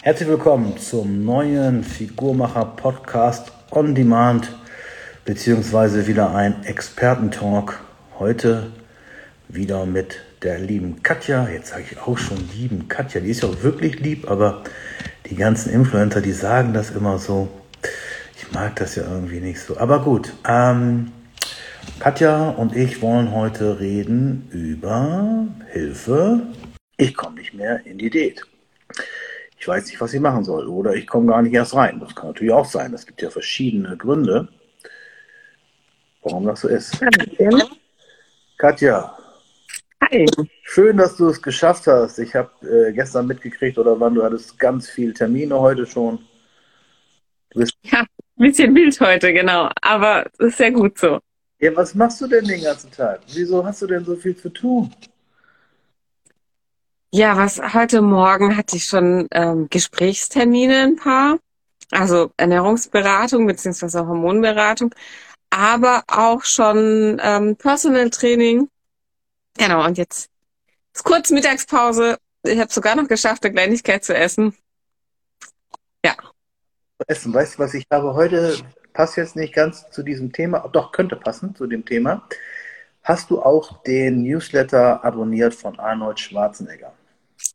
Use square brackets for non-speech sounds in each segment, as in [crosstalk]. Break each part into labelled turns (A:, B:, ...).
A: Herzlich willkommen zum neuen Figurmacher Podcast on Demand, beziehungsweise wieder ein Expertentalk. Heute wieder mit der lieben Katja. Jetzt sage ich auch schon lieben Katja. Die ist ja auch wirklich lieb, aber die ganzen Influencer, die sagen das immer so. Ich mag das ja irgendwie nicht so. Aber gut. Ähm, Katja und ich wollen heute reden über Hilfe. Ich komme nicht mehr in die Diät ich weiß nicht, was ich machen soll. Oder ich komme gar nicht erst rein. Das kann natürlich auch sein. Es gibt ja verschiedene Gründe, warum das so ist. Katja. Hi. Schön, dass du es geschafft hast. Ich habe äh, gestern mitgekriegt, oder wann du hattest ganz viele Termine heute schon.
B: ja, ein bisschen wild heute, genau. Aber es ist sehr gut so.
A: Ja, was machst du denn den ganzen Tag? Wieso hast du denn so viel zu tun?
B: Ja, was heute Morgen hatte ich schon ähm, Gesprächstermine ein paar, also Ernährungsberatung beziehungsweise Hormonberatung, aber auch schon ähm, Personal Training. Genau, und jetzt ist kurz Mittagspause. Ich habe sogar noch geschafft, eine Kleinigkeit zu essen.
A: Ja. Essen, weißt du was, ich habe heute, passt jetzt nicht ganz zu diesem Thema, doch könnte passen zu dem Thema. Hast du auch den Newsletter abonniert von Arnold Schwarzenegger?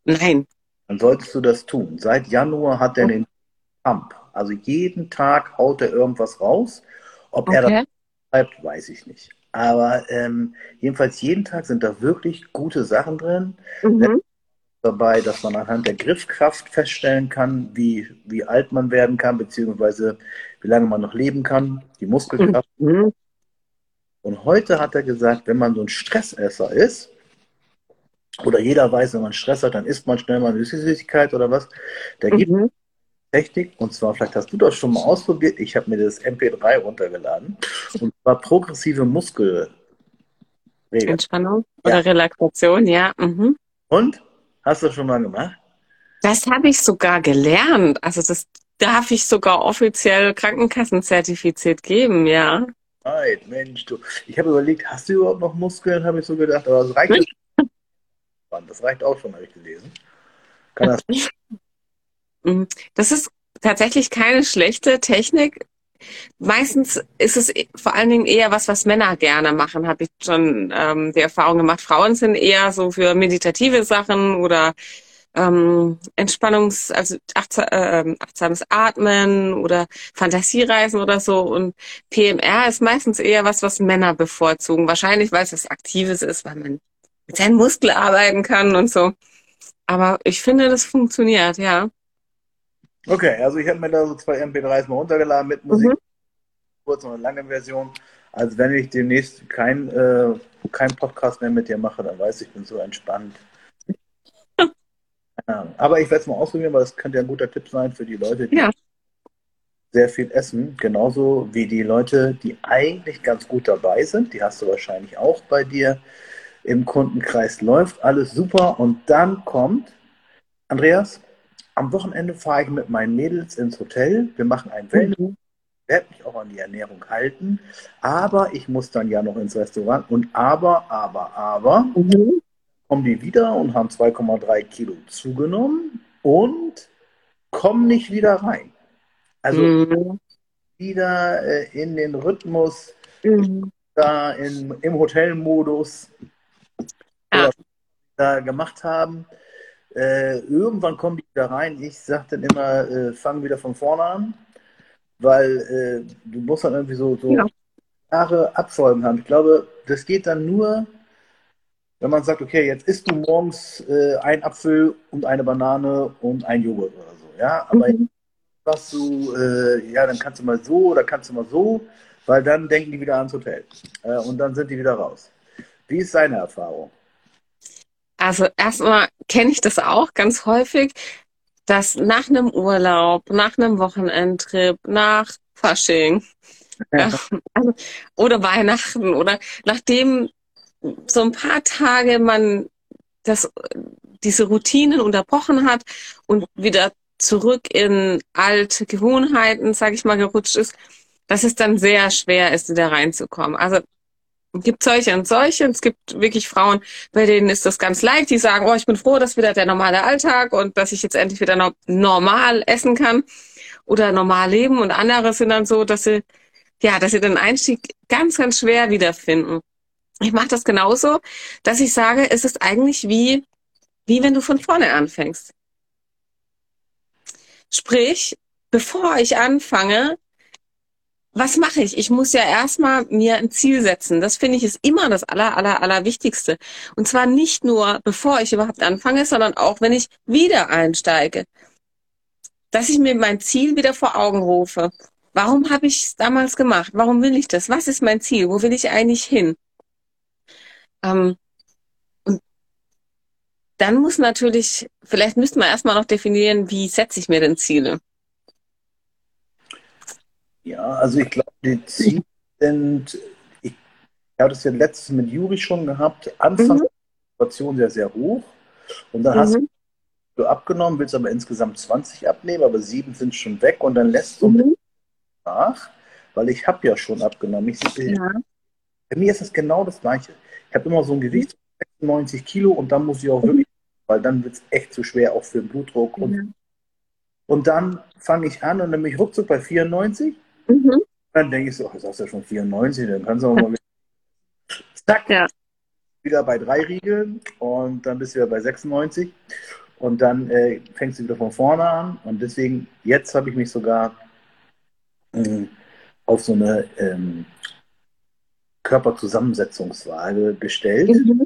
B: Nein.
A: Dann solltest du das tun. Seit Januar hat er den Pump. Also jeden Tag haut er irgendwas raus. Ob okay. er das schreibt, weiß ich nicht. Aber ähm, jedenfalls jeden Tag sind da wirklich gute Sachen drin. Mhm. Dabei, dass man anhand der Griffkraft feststellen kann, wie, wie alt man werden kann, beziehungsweise wie lange man noch leben kann, die Muskelkraft. Mhm. Und heute hat er gesagt, wenn man so ein Stressesser ist, oder jeder weiß, wenn man Stress hat, dann isst man schnell mal eine Süßigkeit oder was. Da gibt es mhm. Technik, und zwar, vielleicht hast du das schon mal ausprobiert, ich habe mir das MP3 runtergeladen, und zwar progressive Muskel.
B: Entspannung oder ja. Relaxation, ja. Mhm.
A: Und? Hast du das schon mal gemacht?
B: Das habe ich sogar gelernt. Also das darf ich sogar offiziell Krankenkassenzertifiziert geben, ja.
A: Nein, Mensch, du. Ich habe überlegt, hast du überhaupt noch Muskeln, habe ich so gedacht, aber es reicht Band. Das reicht auch schon, habe ich gelesen. Kann das? [laughs]
B: Mm, das ist tatsächlich keine schlechte Technik. Meistens ist es vor allen Dingen eher was, was Männer gerne machen, habe ich schon ähm, die Erfahrung gemacht. Frauen sind eher so für meditative Sachen oder ähm, Entspannungs-, also achtsam, äh, achtsames Atmen oder Fantasiereisen oder so. Und PMR ist meistens eher was, was Männer bevorzugen. Wahrscheinlich, weil es was Aktives ist, weil man mit seinen Muskeln arbeiten kann und so. Aber ich finde, das funktioniert, ja.
A: Okay, also ich habe mir da so zwei MP3s mal runtergeladen mit Musik, mhm. kurz und lange Version. Also wenn ich demnächst kein, äh, kein Podcast mehr mit dir mache, dann weiß ich, ich bin so entspannt. [laughs] ja, aber ich werde es mal ausprobieren, weil das könnte ja ein guter Tipp sein für die Leute, die ja. sehr viel essen. Genauso wie die Leute, die eigentlich ganz gut dabei sind. Die hast du wahrscheinlich auch bei dir im Kundenkreis läuft, alles super. Und dann kommt, Andreas, am Wochenende fahre ich mit meinen Mädels ins Hotel. Wir machen ein Wellness. Mhm. werde mich auch an die Ernährung halten. Aber ich muss dann ja noch ins Restaurant. Und aber, aber, aber, mhm. kommen die wieder und haben 2,3 Kilo zugenommen und kommen nicht wieder rein. Also mhm. wieder äh, in den Rhythmus, mhm. da in, im Hotelmodus ja. da gemacht haben. Äh, irgendwann kommen die wieder rein. Ich sage dann immer, äh, fang wieder von vorne an, weil äh, du musst dann irgendwie so, so ja. klare Abfolgen haben. Ich glaube, das geht dann nur, wenn man sagt, okay, jetzt isst du morgens äh, ein Apfel und eine Banane und ein Joghurt oder so. Ja, aber mhm. was du, äh, ja, dann kannst du mal so oder kannst du mal so, weil dann denken die wieder ans Hotel äh, und dann sind die wieder raus. Wie ist deine Erfahrung?
B: Also erstmal kenne ich das auch ganz häufig, dass nach einem Urlaub, nach einem Wochenendtrip, nach Fasching ja. also, oder Weihnachten oder nachdem so ein paar Tage man das, diese Routinen unterbrochen hat und wieder zurück in alte Gewohnheiten, sage ich mal, gerutscht ist, dass es dann sehr schwer ist, wieder reinzukommen. Also gibt solche und solche. Es gibt wirklich Frauen, bei denen ist das ganz leicht. Die sagen, oh, ich bin froh, dass wieder der normale Alltag und dass ich jetzt endlich wieder no normal essen kann oder normal leben. Und andere sind dann so, dass sie, ja, dass sie den Einstieg ganz, ganz schwer wiederfinden. Ich mache das genauso, dass ich sage, es ist eigentlich wie, wie wenn du von vorne anfängst. Sprich, bevor ich anfange, was mache ich? Ich muss ja erstmal mir ein Ziel setzen. Das finde ich ist immer das aller, aller, aller Wichtigste. Und zwar nicht nur, bevor ich überhaupt anfange, sondern auch, wenn ich wieder einsteige. Dass ich mir mein Ziel wieder vor Augen rufe. Warum habe ich es damals gemacht? Warum will ich das? Was ist mein Ziel? Wo will ich eigentlich hin? Ähm, und dann muss natürlich, vielleicht müssten wir erstmal noch definieren, wie setze ich mir denn Ziele?
A: Ja, also ich glaube, die Ziele sind, ich habe das ja letztes mit Juri schon gehabt, Anfang mhm. der Situation sehr, sehr hoch. Und dann mhm. hast du abgenommen, willst aber insgesamt 20 abnehmen, aber sieben sind schon weg und dann lässt du mhm. nach, weil ich habe ja schon abgenommen. Ich, ja. Bei mir ist es genau das Gleiche. Ich habe immer so ein Gewicht von 96 Kilo und dann muss ich auch mhm. wirklich, weil dann wird es echt zu schwer, auch für den Blutdruck. Und, und dann fange ich an und dann bin ich ruckzuck bei 94 Mhm. Dann denke ich so, ach, ist ja schon 94, dann kannst du auch mal wieder. Zack, ja. wieder bei drei Riegeln und dann bist du wieder bei 96 und dann äh, fängst du wieder von vorne an und deswegen, jetzt habe ich mich sogar äh, auf so eine ähm, Körperzusammensetzungswaage gestellt. Mhm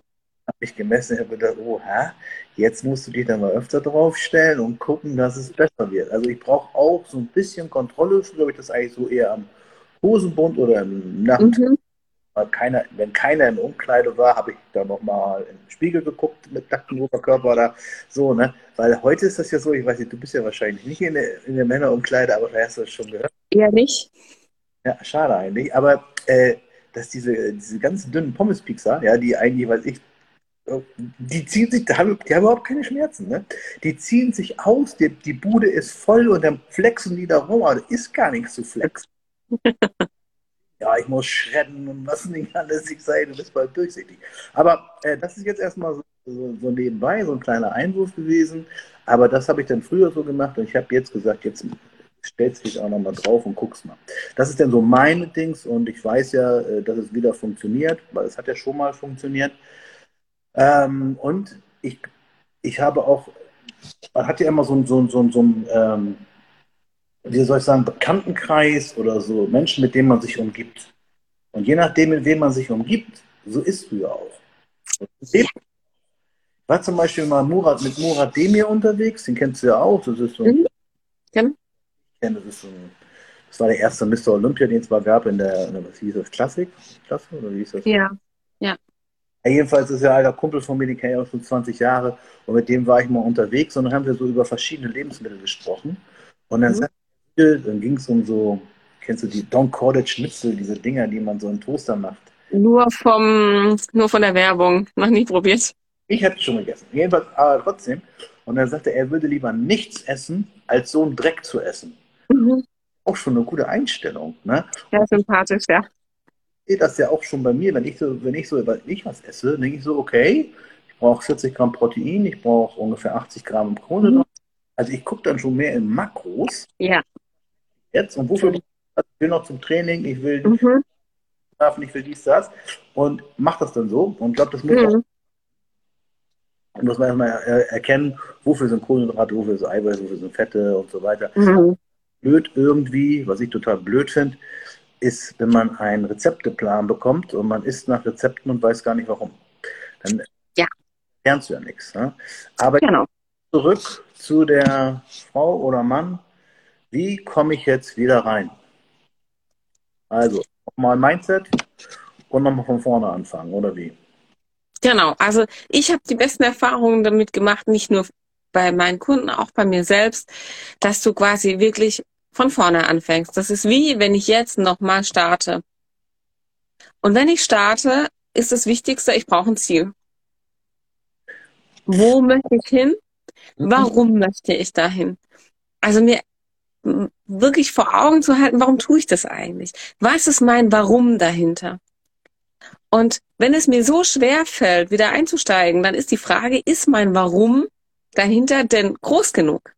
A: mich gemessen und habe gedacht, oh, hä? jetzt musst du dich dann mal öfter draufstellen und gucken, dass es besser wird. Also ich brauche auch so ein bisschen Kontrolle. Früher habe ich das eigentlich so eher am Hosenbund oder im Nacht. Mhm. Keiner, wenn keiner im Umkleide war, habe ich da nochmal in den Spiegel geguckt mit nacktem Oberkörper oder so, ne? Weil heute ist das ja so, ich weiß nicht, du bist ja wahrscheinlich nicht in der, in der Männerumkleide, aber vielleicht hast du das schon gehört.
B: Eher nicht.
A: Ja, schade eigentlich. Aber äh, dass diese, diese ganzen dünnen Pommes-Pizza, ja, die eigentlich, weiß ich, die ziehen sich, die haben, die haben überhaupt keine Schmerzen. Ne? Die ziehen sich aus, die, die Bude ist voll und dann flexen die da rum, aber da ist gar nichts zu flexen. [laughs] ja, ich muss schredden und was nicht alles. Ich sei, du bist bald durchsichtig. Aber äh, das ist jetzt erstmal so, so, so, nebenbei, so ein kleiner Einwurf gewesen. Aber das habe ich dann früher so gemacht und ich habe jetzt gesagt, jetzt stellst dich auch nochmal drauf und guckst mal. Das ist dann so meine Dings und ich weiß ja, äh, dass es wieder funktioniert, weil es hat ja schon mal funktioniert. Ähm, und ich, ich habe auch, man hat ja immer so, so, so, so ein, ähm, wie soll ich sagen, Bekanntenkreis oder so Menschen, mit denen man sich umgibt. Und je nachdem, mit wem man sich umgibt, so ist du ja auch. Ich war zum Beispiel mal Murat, mit Murat Demir unterwegs, den kennst du ja auch. Das ist so ein, mhm. Kenn. das, ist so ein, das war der erste Mr. Olympia, den es mal gab in der, was hieß das, Klassik? Klasse? Oder wie hieß das?
B: Ja, ja.
A: Jedenfalls ist er alter Kumpel von mir, den kenne ich auch schon 20 Jahre. Und mit dem war ich mal unterwegs und dann haben wir so über verschiedene Lebensmittel gesprochen. Und dann, mhm. dann ging es um so, kennst du die Don Cordage Schnitzel, diese Dinger, die man so in Toaster macht?
B: Nur vom, nur von der Werbung, noch nie probiert.
A: Ich hatte schon gegessen. Jedenfalls, aber trotzdem. Und dann sagte er, er würde lieber nichts essen, als so einen Dreck zu essen. Mhm. Auch schon eine gute Einstellung. Ne?
B: Ja, sympathisch, ja
A: das ja auch schon bei mir, wenn ich so, wenn ich so wenn ich was esse, denke ich so, okay, ich brauche 40 Gramm Protein, ich brauche ungefähr 80 Gramm Kohlenhydrate. Mhm. Also ich gucke dann schon mehr in Makros.
B: Ja.
A: Jetzt und wofür ich will noch zum Training, ich will mhm. schlafen, ich will dies, das und mache das dann so und glaube, das muss mhm. auch muss man erstmal erkennen, wofür sind Kohlenhydrate, wofür sind Eiweiß, wofür sind Fette und so weiter. Mhm. Blöd irgendwie, was ich total blöd finde, ist, wenn man einen Rezepteplan bekommt und man isst nach Rezepten und weiß gar nicht warum. Dann ja. lernst du ja nichts. Ne? Aber genau. zurück zu der Frau oder Mann. Wie komme ich jetzt wieder rein? Also, nochmal Mindset und nochmal von vorne anfangen, oder wie?
B: Genau, also ich habe die besten Erfahrungen damit gemacht, nicht nur bei meinen Kunden, auch bei mir selbst, dass du quasi wirklich von vorne anfängst. Das ist wie, wenn ich jetzt nochmal starte. Und wenn ich starte, ist das Wichtigste, ich brauche ein Ziel. Wo möchte ich hin? Warum möchte ich dahin? Also mir wirklich vor Augen zu halten, warum tue ich das eigentlich? Was ist mein Warum dahinter? Und wenn es mir so schwer fällt, wieder einzusteigen, dann ist die Frage, ist mein Warum dahinter denn groß genug?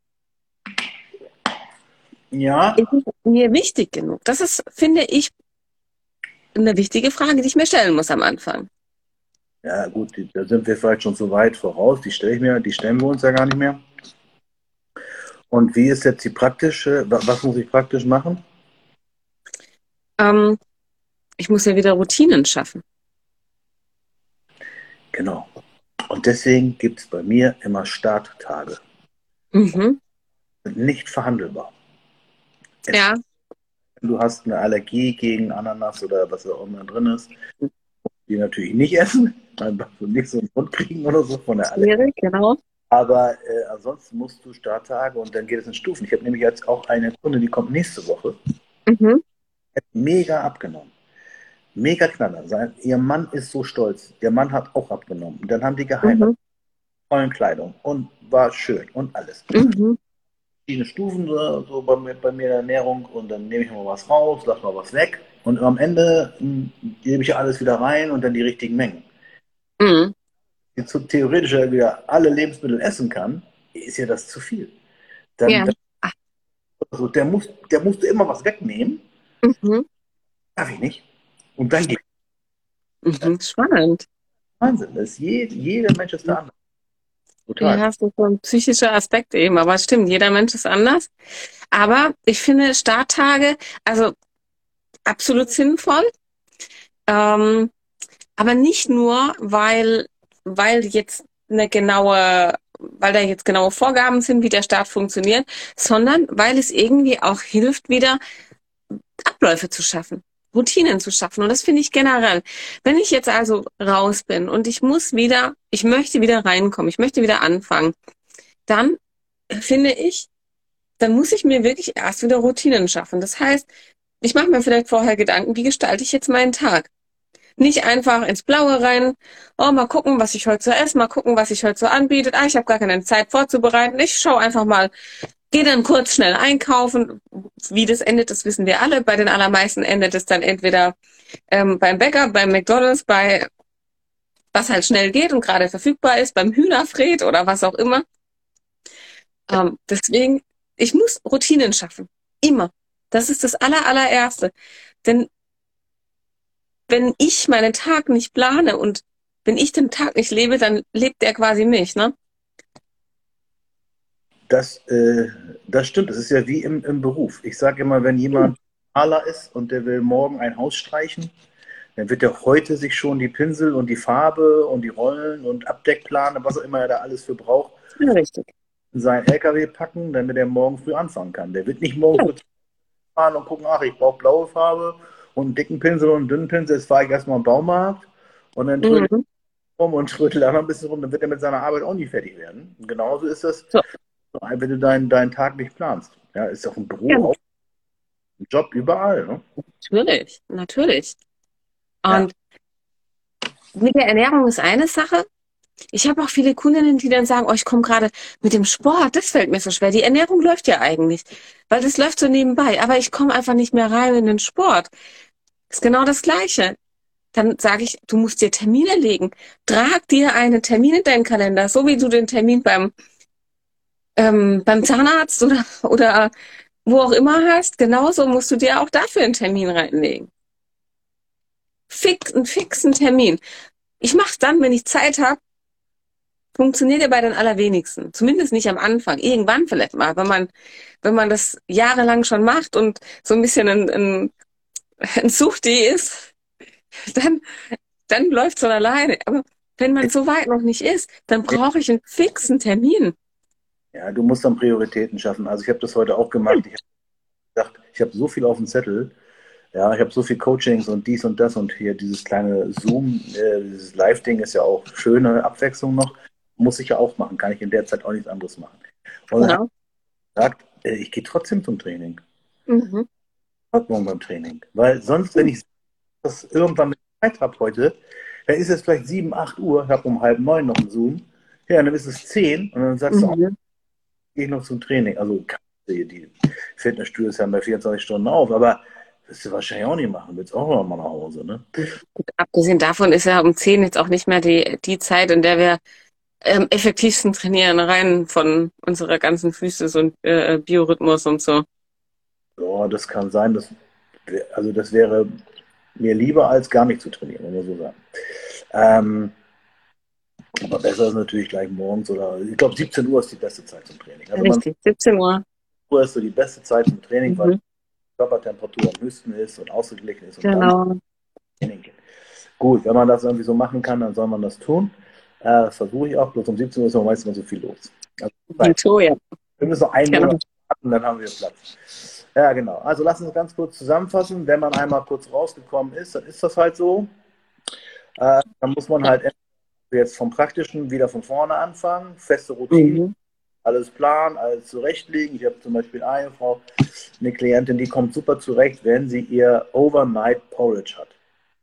A: Ja.
B: Ist mir wichtig genug? Das ist, finde ich, eine wichtige Frage, die ich mir stellen muss am Anfang.
A: Ja, gut, da sind wir vielleicht schon so weit voraus. Die stelle ich mir, die stellen wir uns ja gar nicht mehr. Und wie ist jetzt die praktische, was muss ich praktisch machen?
B: Ähm, ich muss ja wieder Routinen schaffen.
A: Genau. Und deswegen gibt es bei mir immer Starttage.
B: Mhm.
A: Nicht verhandelbar.
B: Ja.
A: Du hast eine Allergie gegen Ananas oder was auch immer drin ist. Die natürlich nicht essen, einfach nicht so einen Mund kriegen oder so von der Allergie.
B: Schwierig, genau.
A: Aber äh, ansonsten musst du Starttage und dann geht es in Stufen. Ich habe nämlich jetzt auch eine Kunde, die kommt nächste Woche. Mhm. Hat mega abgenommen. Mega Knaller. Sein, ihr Mann ist so stolz. Der Mann hat auch abgenommen. Und dann haben die geheiratet. Mhm. Tollen Kleidung und war schön und alles. Mhm. Verschiedene Stufen so bei mir, bei mir in der Ernährung und dann nehme ich mal was raus, lasse mal was weg und am Ende hm, gebe ich alles wieder rein und dann die richtigen Mengen. Mhm. Jetzt theoretisch wieder alle Lebensmittel essen kann, ist ja das zu viel. Dann, ja. also der, muss, der musste immer was wegnehmen. Mhm. Darf ich nicht. Und dann geht
B: mhm, Spannend.
A: Wahnsinn. Das jeder Mensch ist da anders.
B: Total. Ja, das ist so ein psychischer Aspekt eben, aber es stimmt, jeder Mensch ist anders. Aber ich finde Starttage, also absolut sinnvoll. Ähm, aber nicht nur, weil, weil jetzt eine genaue, weil da jetzt genaue Vorgaben sind, wie der Start funktioniert, sondern weil es irgendwie auch hilft, wieder Abläufe zu schaffen. Routinen zu schaffen. Und das finde ich generell. Wenn ich jetzt also raus bin und ich muss wieder, ich möchte wieder reinkommen, ich möchte wieder anfangen, dann finde ich, dann muss ich mir wirklich erst wieder Routinen schaffen. Das heißt, ich mache mir vielleicht vorher Gedanken, wie gestalte ich jetzt meinen Tag? Nicht einfach ins Blaue rein, oh, mal gucken, was ich heute so esse, mal gucken, was ich heute so anbietet. Ah, ich habe gar keine Zeit vorzubereiten. Ich schaue einfach mal, Geh dann kurz schnell einkaufen. Wie das endet, das wissen wir alle. Bei den allermeisten endet es dann entweder ähm, beim Bäcker, beim McDonalds, bei was halt schnell geht und gerade verfügbar ist, beim Hühnerfred oder was auch immer. Ähm, deswegen, ich muss Routinen schaffen. Immer. Das ist das aller, allererste. Denn wenn ich meinen Tag nicht plane und wenn ich den Tag nicht lebe, dann lebt der quasi mich, ne?
A: Das, äh, das stimmt. Das ist ja wie im, im Beruf. Ich sage immer, wenn jemand Maler ist und der will morgen ein Haus streichen, dann wird er heute sich schon die Pinsel und die Farbe und die Rollen und Abdeckplane, was auch immer er da alles für braucht,
B: ja, richtig.
A: in seinen LKW packen, damit er morgen früh anfangen kann. Der wird nicht morgen früh fahren und gucken, ach, ich brauche blaue Farbe und einen dicken Pinsel und einen dünnen Pinsel. Jetzt fahre ich erstmal im Baumarkt und dann trödel mhm. rum und trödel da noch ein bisschen rum, dann wird er mit seiner Arbeit auch nie fertig werden. Und genauso ist das so wenn du deinen, deinen Tag nicht planst. Ja, ist auch ein Büro, ja. ein Job überall. Ne?
B: Natürlich, natürlich. Und ja. mit der Ernährung ist eine Sache. Ich habe auch viele Kundinnen, die dann sagen, oh, ich komme gerade mit dem Sport, das fällt mir so schwer. Die Ernährung läuft ja eigentlich, weil das läuft so nebenbei, aber ich komme einfach nicht mehr rein in den Sport. Ist genau das Gleiche. Dann sage ich, du musst dir Termine legen. Trag dir einen Termin in deinen Kalender, so wie du den Termin beim ähm, beim Zahnarzt oder, oder wo auch immer hast, genauso musst du dir auch dafür einen Termin reinlegen. Fix, einen fixen Termin. Ich mache dann, wenn ich Zeit habe. Funktioniert ja bei den allerwenigsten. Zumindest nicht am Anfang. Irgendwann vielleicht mal, wenn man, wenn man das jahrelang schon macht und so ein bisschen ein, ein, ein Suchti ist, dann, dann läuft es von alleine. Aber wenn man so weit noch nicht ist, dann brauche ich einen fixen Termin.
A: Ja, du musst dann Prioritäten schaffen. Also ich habe das heute auch gemacht. Ich habe gedacht, ich habe so viel auf dem Zettel. Ja, ich habe so viel Coachings und dies und das und hier dieses kleine Zoom, äh, dieses Live-Ding ist ja auch schöne Abwechslung noch. Muss ich ja auch machen, kann ich in der Zeit auch nichts anderes machen. Und genau. dann gesagt, äh, ich gehe trotzdem zum Training. Mhm. Morgen beim Training. Weil sonst, wenn ich das irgendwann mit Zeit habe heute, dann ist es vielleicht 7, 8 Uhr, ich habe um halb neun noch einen Zoom. Ja, dann ist es 10 und dann sagst mhm. du, gehe ich noch zum Training. Also die Fitnessstudios haben bei 24 Stunden auf, aber Wirst du wahrscheinlich auch nicht machen, willst auch noch mal nach Hause, ne?
B: Gut, abgesehen davon ist ja um 10 jetzt auch nicht mehr die, die Zeit, in der wir ähm, effektivsten trainieren, rein von unserer ganzen Physis und äh, Biorhythmus und so.
A: Ja, das kann sein, dass, also das wäre mir lieber, als gar nicht zu trainieren, wenn wir so sagen. Ähm, aber besser ist natürlich gleich morgens oder, ich glaube, 17 Uhr ist die beste Zeit zum Training.
B: Also Richtig, 17 Uhr.
A: Uhr ist so die beste Zeit zum Training, mhm. weil die Körpertemperatur am höchsten ist und ausgeglichen ist. Und genau. Gut, wenn man das irgendwie so machen kann, dann soll man das tun. Äh, das versuche ich auch, bloß um 17 Uhr ist meistens so viel los. Also, ja. Wir müssen noch einen genau. Monat warten, dann haben wir Platz. Ja, genau. Also lass uns ganz kurz zusammenfassen. Wenn man einmal kurz rausgekommen ist, dann ist das halt so. Äh, dann muss man halt jetzt vom Praktischen wieder von vorne anfangen, feste Routine, mhm. alles planen, alles zurechtlegen. Ich habe zum Beispiel eine Frau, eine Klientin, die kommt super zurecht, wenn sie ihr Overnight Porridge hat.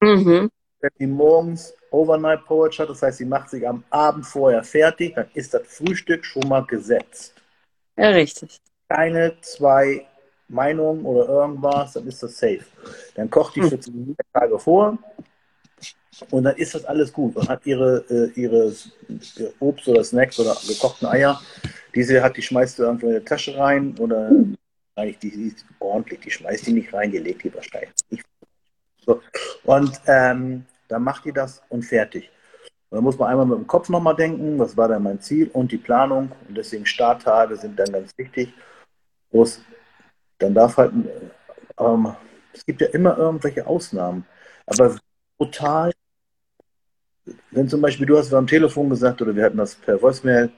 A: Mhm. Wenn sie morgens Overnight Porridge hat, das heißt, sie macht sich am Abend vorher fertig, dann ist das Frühstück schon mal gesetzt.
B: Ja, richtig.
A: Keine zwei Meinungen oder irgendwas, dann ist das safe. Dann kocht die für zwei Tage vor, und dann ist das alles gut und hat ihre, äh, ihre Obst oder Snacks oder gekochten Eier, diese hat, die schmeißt du irgendwo in die Tasche rein oder eigentlich die, die ist ordentlich, die schmeißt die nicht rein, die legt die wahrscheinlich. So. Und ähm, dann macht die das und fertig. Dann muss man einmal mit dem Kopf nochmal denken, was war denn mein Ziel und die Planung. Und deswegen Starttage sind dann ganz wichtig. Bloß, dann darf halt, ähm, es gibt ja immer irgendwelche Ausnahmen. Aber total wenn zum Beispiel du hast am Telefon gesagt oder wir hatten das per Voicemail,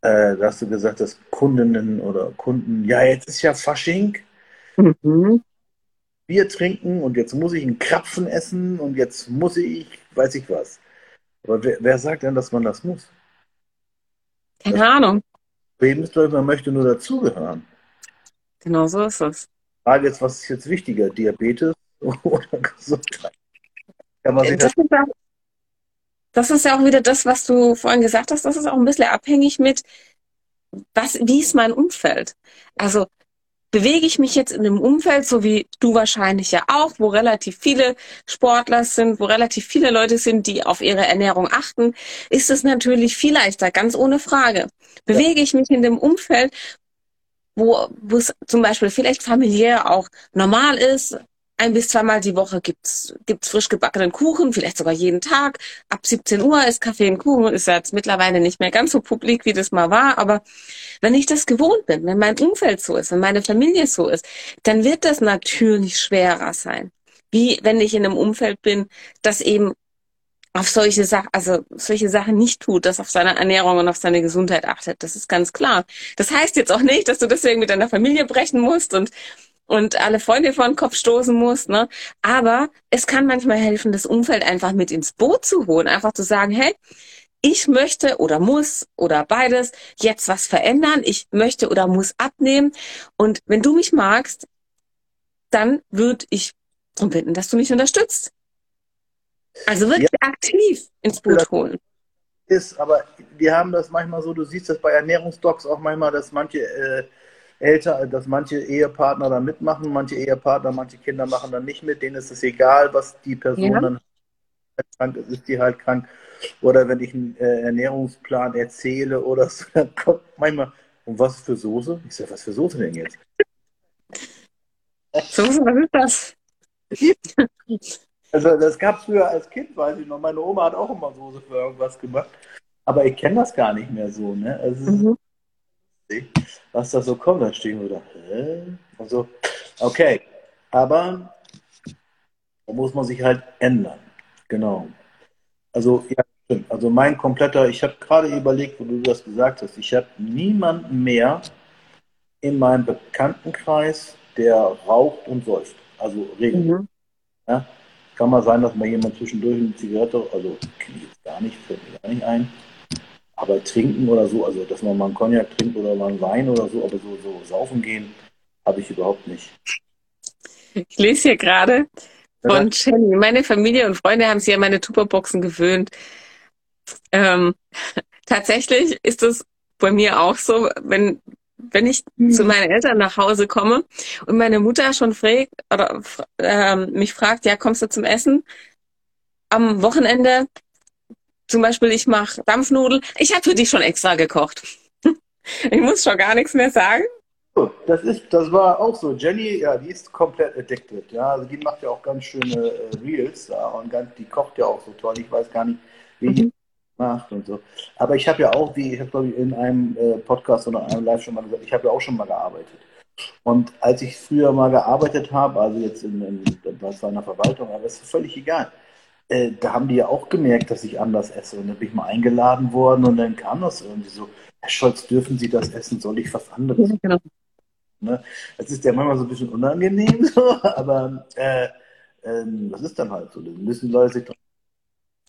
A: äh, da hast du gesagt, dass Kundinnen oder Kunden, ja, jetzt ist ja Fasching, mhm. Bier trinken und jetzt muss ich einen Krapfen essen und jetzt muss ich, weiß ich was. Aber wer, wer sagt denn, dass man das muss?
B: Keine das Ahnung.
A: Leben ist, man möchte nur dazugehören.
B: Genau so ist es.
A: Frage jetzt, was ist jetzt wichtiger, Diabetes [laughs] oder Gesundheit?
B: Man sich das, das das ist ja auch wieder das, was du vorhin gesagt hast, das ist auch ein bisschen abhängig mit, was, wie ist mein Umfeld? Also bewege ich mich jetzt in einem Umfeld, so wie du wahrscheinlich ja auch, wo relativ viele Sportler sind, wo relativ viele Leute sind, die auf ihre Ernährung achten, ist es natürlich viel leichter, ganz ohne Frage. Bewege ich mich in dem Umfeld, wo, wo es zum Beispiel vielleicht familiär auch normal ist, ein bis zweimal die Woche gibt's gibt's frisch gebackenen Kuchen, vielleicht sogar jeden Tag. Ab 17 Uhr ist Kaffee und Kuchen, ist jetzt mittlerweile nicht mehr ganz so publik, wie das mal war. Aber wenn ich das gewohnt bin, wenn mein Umfeld so ist, wenn meine Familie so ist, dann wird das natürlich schwerer sein. Wie wenn ich in einem Umfeld bin, das eben auf solche Sachen, also solche Sachen nicht tut, das auf seine Ernährung und auf seine Gesundheit achtet. Das ist ganz klar. Das heißt jetzt auch nicht, dass du deswegen mit deiner Familie brechen musst und und alle Freunde vor den Kopf stoßen muss. Ne? Aber es kann manchmal helfen, das Umfeld einfach mit ins Boot zu holen. Einfach zu sagen, hey, ich möchte oder muss oder beides jetzt was verändern. Ich möchte oder muss abnehmen. Und wenn du mich magst, dann würde ich darum bitten, dass du mich unterstützt. Also wirklich ja. aktiv ins Boot holen.
A: Ist, aber wir haben das manchmal so, du siehst das bei Ernährungsdocs auch manchmal, dass manche äh, älter, dass manche Ehepartner da mitmachen, manche Ehepartner, manche Kinder machen dann nicht mit, denen ist es egal, was die Person ja. dann krank ist, ist die halt krank. Oder wenn ich einen äh, Ernährungsplan erzähle oder so, [laughs] dann kommt manchmal, und was für Soße? Ich sage, was für Soße denn jetzt?
B: Soße, was ist das?
A: Also das gab es früher als Kind, weiß ich noch. Meine Oma hat auch immer Soße für irgendwas gemacht. Aber ich kenne das gar nicht mehr so. Ne? Also, mhm was da so kommt, dann stehen wir da, hä? Und so, okay, aber da muss man sich halt ändern. Genau. Also, ja, stimmt. Also mein kompletter, ich habe gerade überlegt, wo du das gesagt hast, ich habe niemanden mehr in meinem Bekanntenkreis, der raucht und säuft. Also regelmäßig. Mhm. Ja? Kann mal sein, dass mal jemand zwischendurch eine Zigarette, also kenne ich jetzt gar nicht, fällt mir gar nicht ein, aber trinken oder so, also dass man mal einen Cognac trinkt oder mal einen Wein oder so, aber so, so saufen gehen, habe ich überhaupt nicht.
B: Ich lese hier gerade von Jenny. Meine Familie und Freunde haben sich an meine Tupperboxen gewöhnt. Ähm, [laughs] tatsächlich ist es bei mir auch so, wenn wenn ich mhm. zu meinen Eltern nach Hause komme und meine Mutter schon fragt oder äh, mich fragt, ja, kommst du zum Essen? Am Wochenende, zum Beispiel, ich mache Dampfnudeln. Ich habe für dich schon extra gekocht. [laughs] ich muss schon gar nichts mehr sagen.
A: Das ist, das war auch so. Jenny, ja, die ist komplett addicted. Ja, also die macht ja auch ganz schöne äh, Reels ja, und ganz, die kocht ja auch so toll. Ich weiß gar nicht, wie mhm. die macht und so. Aber ich habe ja auch, wie ich habe glaube ich in einem äh, Podcast oder einem Live schon mal gesagt, ich habe ja auch schon mal gearbeitet. Und als ich früher mal gearbeitet habe, also jetzt in, in, bei einer Verwaltung, aber es ist völlig egal. Äh, da haben die ja auch gemerkt, dass ich anders esse. Und dann bin ich mal eingeladen worden und dann kam das irgendwie so, Herr Scholz, dürfen Sie das essen? Soll ich was anderes? Ja, genau. Ne? Das ist ja manchmal so ein bisschen unangenehm, [laughs] so, aber äh, äh, das ist dann halt so. Da müssen Leute sich dran.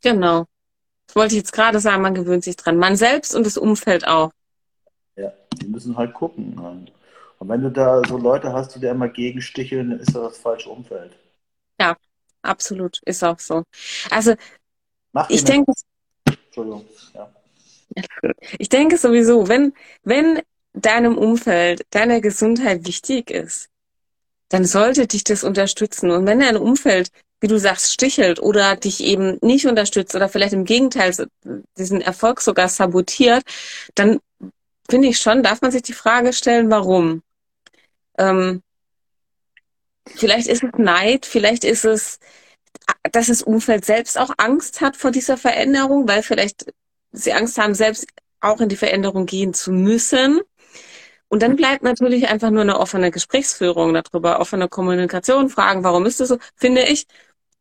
B: Genau. Das wollte ich jetzt gerade sagen, man gewöhnt sich dran. Man selbst und das Umfeld auch.
A: Ja, die müssen halt gucken. Und wenn du da so Leute hast, die da immer gegensticheln, dann ist das das falsche Umfeld.
B: Ja, absolut. Ist auch so. Also, Mach ich denke. Entschuldigung, ja. [laughs] Ich denke sowieso, wenn, wenn deinem Umfeld, deiner Gesundheit wichtig ist, dann sollte dich das unterstützen. Und wenn dein Umfeld, wie du sagst, stichelt oder dich eben nicht unterstützt oder vielleicht im Gegenteil diesen Erfolg sogar sabotiert, dann finde ich schon, darf man sich die Frage stellen, warum? Ähm, vielleicht ist es Neid, vielleicht ist es, dass das Umfeld selbst auch Angst hat vor dieser Veränderung, weil vielleicht sie Angst haben, selbst auch in die Veränderung gehen zu müssen. Und dann bleibt natürlich einfach nur eine offene Gesprächsführung darüber, offene Kommunikation, fragen, warum ist das so, finde ich.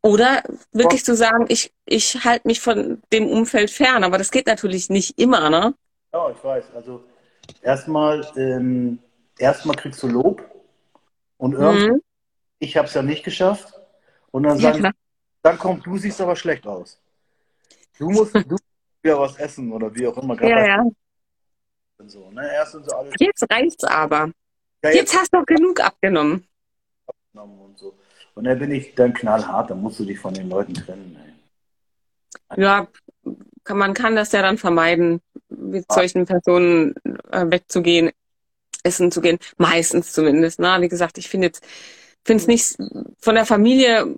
B: Oder wirklich zu sagen, ich, ich halte mich von dem Umfeld fern, aber das geht natürlich nicht immer, ne?
A: Ja, ich weiß. Also erstmal, ähm, erstmal kriegst du Lob und irgendwie, mhm. Ich habe es ja nicht geschafft. Und dann sagen, ja, dann kommt, du siehst aber schlecht aus. Du musst, du wieder was essen oder wie auch immer.
B: Ja, ja. So, ne? Erst sind so alle jetzt reicht's aber. Ja, jetzt, jetzt, hast du genug abgenommen.
A: Und, so. und dann bin ich dann knallhart, dann musst du dich von den Leuten trennen.
B: Ey. Ja, kann, man kann das ja dann vermeiden, mit ah. solchen Personen äh, wegzugehen, essen zu gehen. Meistens zumindest. Na, ne? wie gesagt, ich finde jetzt, finde es nicht von der Familie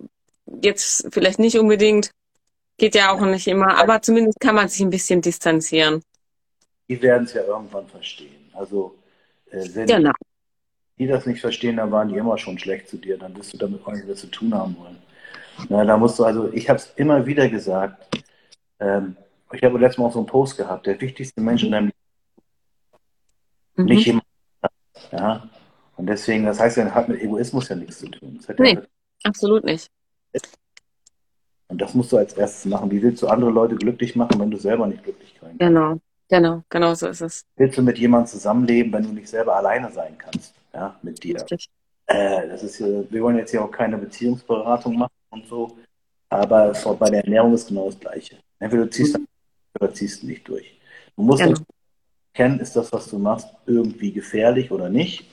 B: jetzt vielleicht nicht unbedingt, geht ja auch nicht immer, aber zumindest kann man sich ein bisschen distanzieren
A: die werden es ja irgendwann verstehen. Also äh, wenn genau. die das nicht verstehen, dann waren die immer schon schlecht zu dir, dann wirst du damit auch nichts zu tun haben wollen. Na, da musst du, also ich habe es immer wieder gesagt, ähm, ich habe letztes Mal auch so einen Post gehabt, der wichtigste Mensch in deinem Leben, mhm. nicht jemand, ja, und deswegen, das heißt ja, hat mit Egoismus ja nichts zu tun.
B: nee, ja absolut nicht.
A: Und das musst du als erstes machen. Wie willst du andere Leute glücklich machen, wenn du selber nicht glücklich
B: kannst? Genau. Genau, genau so ist es.
A: Willst du mit jemandem zusammenleben, wenn du nicht selber alleine sein kannst, ja, mit dir? Äh, das ist, wir wollen jetzt hier auch keine Beziehungsberatung machen und so, aber bei der Ernährung ist genau das Gleiche. Entweder du ziehst mhm. oder ziehst du nicht durch. Du musst genau. erkennen, ist das, was du machst, irgendwie gefährlich oder nicht.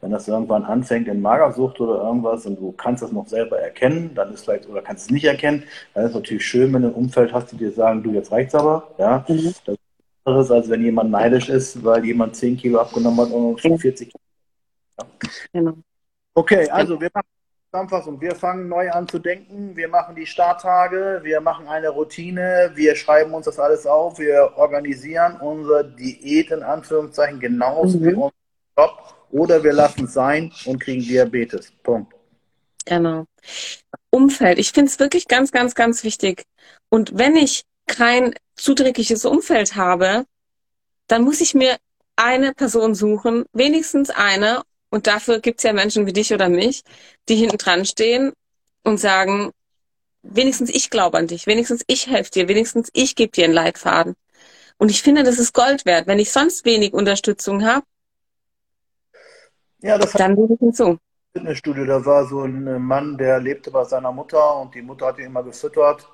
A: Wenn das irgendwann anfängt in Magersucht oder irgendwas und du kannst das noch selber erkennen, dann ist vielleicht, oder kannst es nicht erkennen, dann ist es natürlich schön, wenn du ein Umfeld hast, die dir sagen, du, jetzt reicht's aber, ja. Mhm. Das anderes, als wenn jemand neidisch ist, weil jemand 10 Kilo abgenommen hat und schon 40 Kilo. Ja. Genau. Okay, also wir machen Zusammenfassung. Wir fangen neu an zu denken. Wir machen die Starttage. Wir machen eine Routine. Wir schreiben uns das alles auf. Wir organisieren unsere Diät in Anführungszeichen genauso mhm. wie unser Job. Oder wir lassen es sein und kriegen Diabetes. Punkt.
B: Genau. Umfeld. Ich finde es wirklich ganz, ganz, ganz wichtig. Und wenn ich kein zuträgliches Umfeld habe, dann muss ich mir eine Person suchen, wenigstens eine, und dafür gibt es ja Menschen wie dich oder mich, die hinten dran stehen und sagen, wenigstens ich glaube an dich, wenigstens ich helfe dir, wenigstens ich gebe dir einen Leitfaden. Und ich finde, das ist Gold wert. Wenn ich sonst wenig Unterstützung habe,
A: ja, das dann bin ich hinzu. Fitnessstudio, da war so ein Mann, der lebte bei seiner Mutter und die Mutter hat ihn immer gefüttert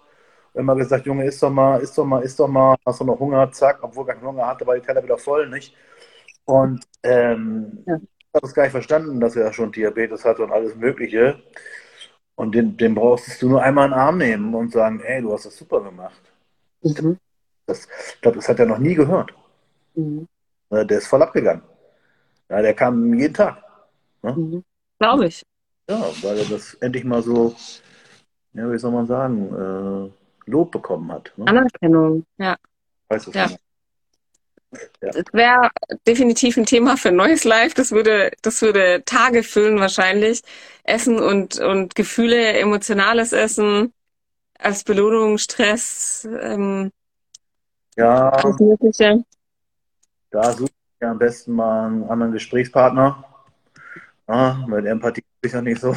A: immer gesagt, Junge, isst doch mal, isst doch mal, isst doch mal, hast du noch Hunger, zack, obwohl gar keinen Hunger hatte, war die Teller wieder voll, nicht? Und ähm, ja. ich habe es gar nicht verstanden, dass er schon Diabetes hatte und alles Mögliche. Und den, den brauchst du nur einmal in den Arm nehmen und sagen, ey, du hast das super gemacht. Mhm. Das, ich glaube, das hat er noch nie gehört. Mhm. Der ist voll abgegangen. Ja, der kam jeden Tag.
B: Ne? Mhm. Glaube ich.
A: Ja, weil er das endlich mal so, ja, wie soll man sagen, äh, Lob bekommen hat.
B: Ne? Anerkennung, ja.
A: Weißt du,
B: ja. Ja. Das wäre definitiv ein Thema für ein neues Live. Das würde, das würde Tage füllen wahrscheinlich. Essen und, und Gefühle, emotionales Essen als Belohnung, Stress, ähm,
A: ja, alles Mögliche. Da suche ich am besten mal einen anderen Gesprächspartner. Ja, mit Empathie ist ja nicht so.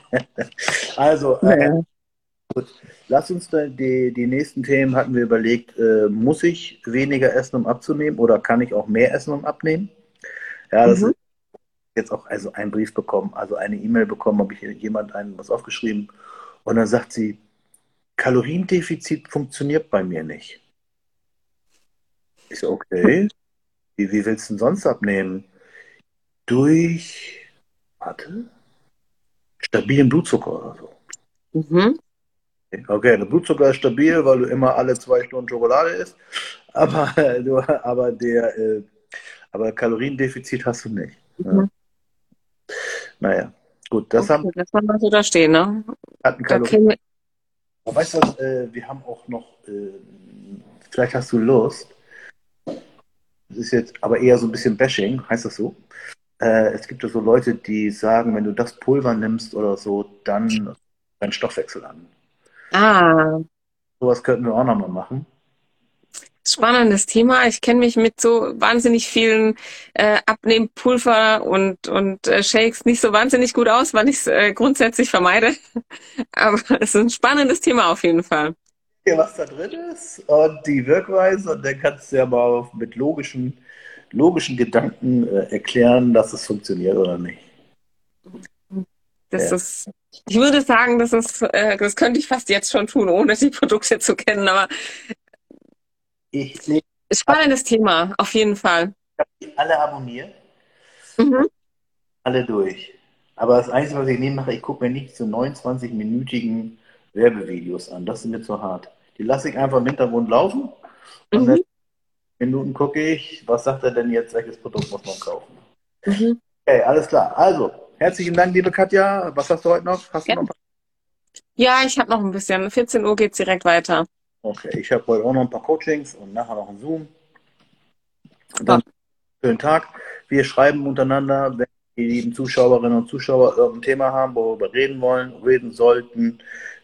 A: [laughs] also, äh, Gut, lass uns da die, die nächsten Themen hatten wir überlegt, äh, muss ich weniger essen, um abzunehmen oder kann ich auch mehr essen, um abnehmen? Ja, das mhm. ist jetzt auch also einen Brief bekommen, also eine E-Mail bekommen, habe ich jemand einen was aufgeschrieben und dann sagt sie, Kaloriendefizit funktioniert bei mir nicht. Ich so, okay, wie, wie willst du denn sonst abnehmen? Durch, warte, stabilen Blutzucker oder so. Mhm. Okay, der Blutzucker ist stabil, weil du immer alle zwei Stunden Schokolade isst, aber, [laughs] du, aber, der, äh, aber Kaloriendefizit hast du nicht. Mhm. Ja. Naja, gut, das okay, haben.
B: Das mal so da stehen, ne?
A: Hatten Kalorien. Weißt du was, äh, wir haben auch noch, äh, vielleicht hast du Lust, das ist jetzt aber eher so ein bisschen Bashing, heißt das so? Äh, es gibt ja so Leute, die sagen, wenn du das Pulver nimmst oder so, dann dein Stoffwechsel an.
B: Ah.
A: Sowas könnten wir auch nochmal machen.
B: Spannendes Thema. Ich kenne mich mit so wahnsinnig vielen äh, Abnehmpulver und, und äh, Shakes nicht so wahnsinnig gut aus, weil ich es äh, grundsätzlich vermeide. [laughs] Aber es ist ein spannendes Thema auf jeden Fall.
A: Ja, was da drin ist und die Wirkweise und dann kannst du ja mal mit logischen, logischen Gedanken äh, erklären, dass es funktioniert oder nicht.
B: Das ja. ist ich würde sagen, das ist, äh, das könnte ich fast jetzt schon tun, ohne die Produkte zu kennen, aber
A: ich nee,
B: spannendes Thema, auf jeden Fall.
A: Ich habe die alle abonniert. Mhm. Alle durch. Aber das Einzige, was ich nehme, mache, ich gucke mir nicht so 29-minütigen Werbevideos an. Das ist mir zu hart. Die lasse ich einfach im Hintergrund laufen und mhm. Minuten gucke ich, was sagt er denn jetzt, welches Produkt muss man kaufen. Mhm. Okay, alles klar. Also, Herzlichen Dank, liebe Katja. Was hast du heute noch? Hast
B: ja.
A: du noch
B: ja, ich habe noch ein bisschen. 14 Uhr geht es direkt weiter.
A: Okay, ich habe heute auch noch ein paar Coachings und nachher noch ein Zoom. Und dann schönen Tag. Wir schreiben untereinander, wenn die lieben Zuschauerinnen und Zuschauer irgendein Thema haben, worüber wir reden wollen, reden sollten,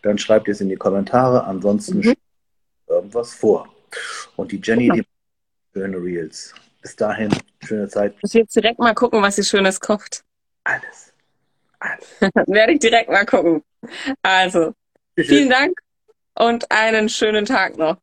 A: dann schreibt es in die Kommentare. Ansonsten mhm. irgendwas vor. Und die Jenny, die schöne Reels. Bis dahin, schöne Zeit.
B: Ich muss jetzt direkt mal gucken, was sie Schönes kocht.
A: Alles. [laughs]
B: Werde ich direkt mal gucken. Also, vielen Dank und einen schönen Tag noch.